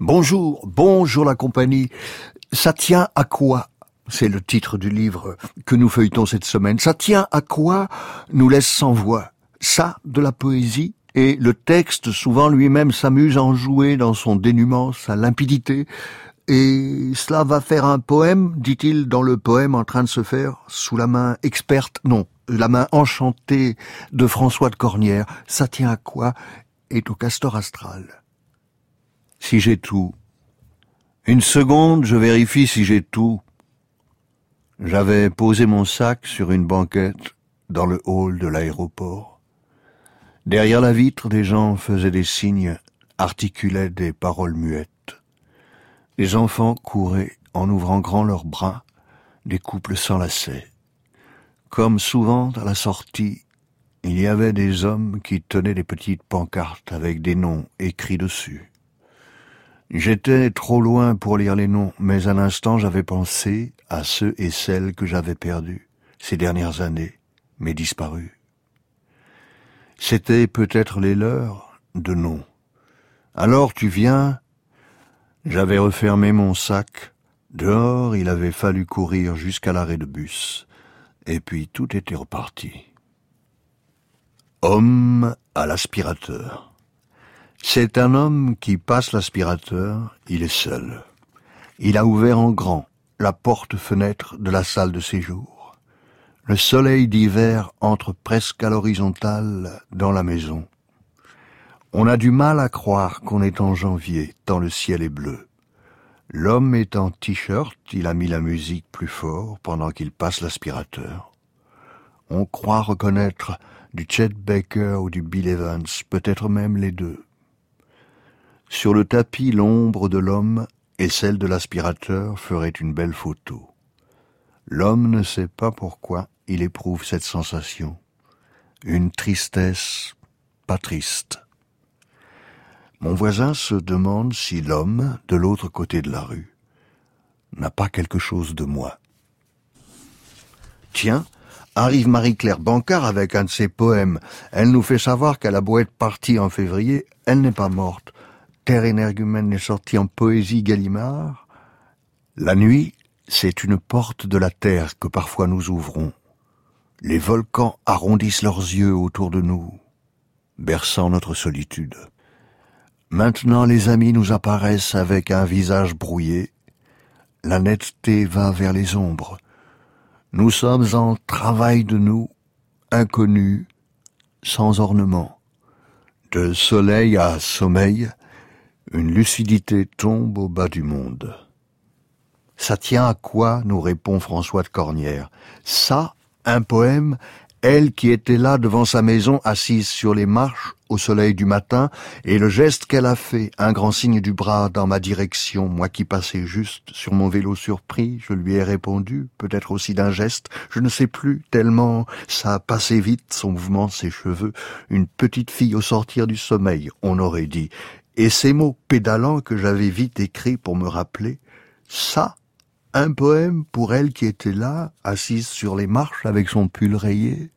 Bonjour, bonjour la compagnie. Ça tient à quoi? C'est le titre du livre que nous feuilletons cette semaine. Ça tient à quoi nous laisse sans voix? Ça, de la poésie? Et le texte souvent lui-même s'amuse à en jouer dans son dénuement, sa limpidité. Et cela va faire un poème, dit-il dans le poème en train de se faire sous la main experte, non, la main enchantée de François de Cornière. Ça tient à quoi Est au castor astral. Si j'ai tout. Une seconde, je vérifie si j'ai tout. J'avais posé mon sac sur une banquette dans le hall de l'aéroport. Derrière la vitre, des gens faisaient des signes, articulaient des paroles muettes. Les enfants couraient en ouvrant grand leurs bras, des couples s'enlaçaient. Comme souvent à la sortie, il y avait des hommes qui tenaient des petites pancartes avec des noms écrits dessus. J'étais trop loin pour lire les noms, mais un instant j'avais pensé à ceux et celles que j'avais perdus ces dernières années, mais disparus. C'était peut-être les leurs de noms. Alors tu viens, j'avais refermé mon sac. Dehors, il avait fallu courir jusqu'à l'arrêt de bus. Et puis tout était reparti. Homme à l'aspirateur. C'est un homme qui passe l'aspirateur, il est seul. Il a ouvert en grand la porte-fenêtre de la salle de séjour. Le soleil d'hiver entre presque à l'horizontale dans la maison. On a du mal à croire qu'on est en janvier, tant le ciel est bleu. L'homme est en t-shirt, il a mis la musique plus fort pendant qu'il passe l'aspirateur. On croit reconnaître du Chet Baker ou du Bill Evans, peut-être même les deux. Sur le tapis, l'ombre de l'homme et celle de l'aspirateur ferait une belle photo. L'homme ne sait pas pourquoi il éprouve cette sensation. Une tristesse pas triste. Mon voisin se demande si l'homme, de l'autre côté de la rue, n'a pas quelque chose de moi. Tiens, arrive Marie-Claire Bancard avec un de ses poèmes. Elle nous fait savoir qu'elle a beau partie en février, elle n'est pas morte. Terre énergumène est sortie en poésie Gallimard. La nuit, c'est une porte de la terre que parfois nous ouvrons. Les volcans arrondissent leurs yeux autour de nous, berçant notre solitude. Maintenant les amis nous apparaissent avec un visage brouillé. La netteté va vers les ombres. Nous sommes en travail de nous, inconnus, sans ornement. De soleil à sommeil, une lucidité tombe au bas du monde. Ça tient à quoi nous répond François de Cornière. Ça, un poème, elle qui était là devant sa maison assise sur les marches au soleil du matin, et le geste qu'elle a fait, un grand signe du bras dans ma direction, moi qui passais juste sur mon vélo surpris, je lui ai répondu, peut-être aussi d'un geste, je ne sais plus, tellement. Ça passé vite, son mouvement, ses cheveux, une petite fille au sortir du sommeil, on aurait dit, et ces mots pédalants que j'avais vite écrits pour me rappeler, ça, un poème pour elle qui était là, assise sur les marches avec son pull rayé.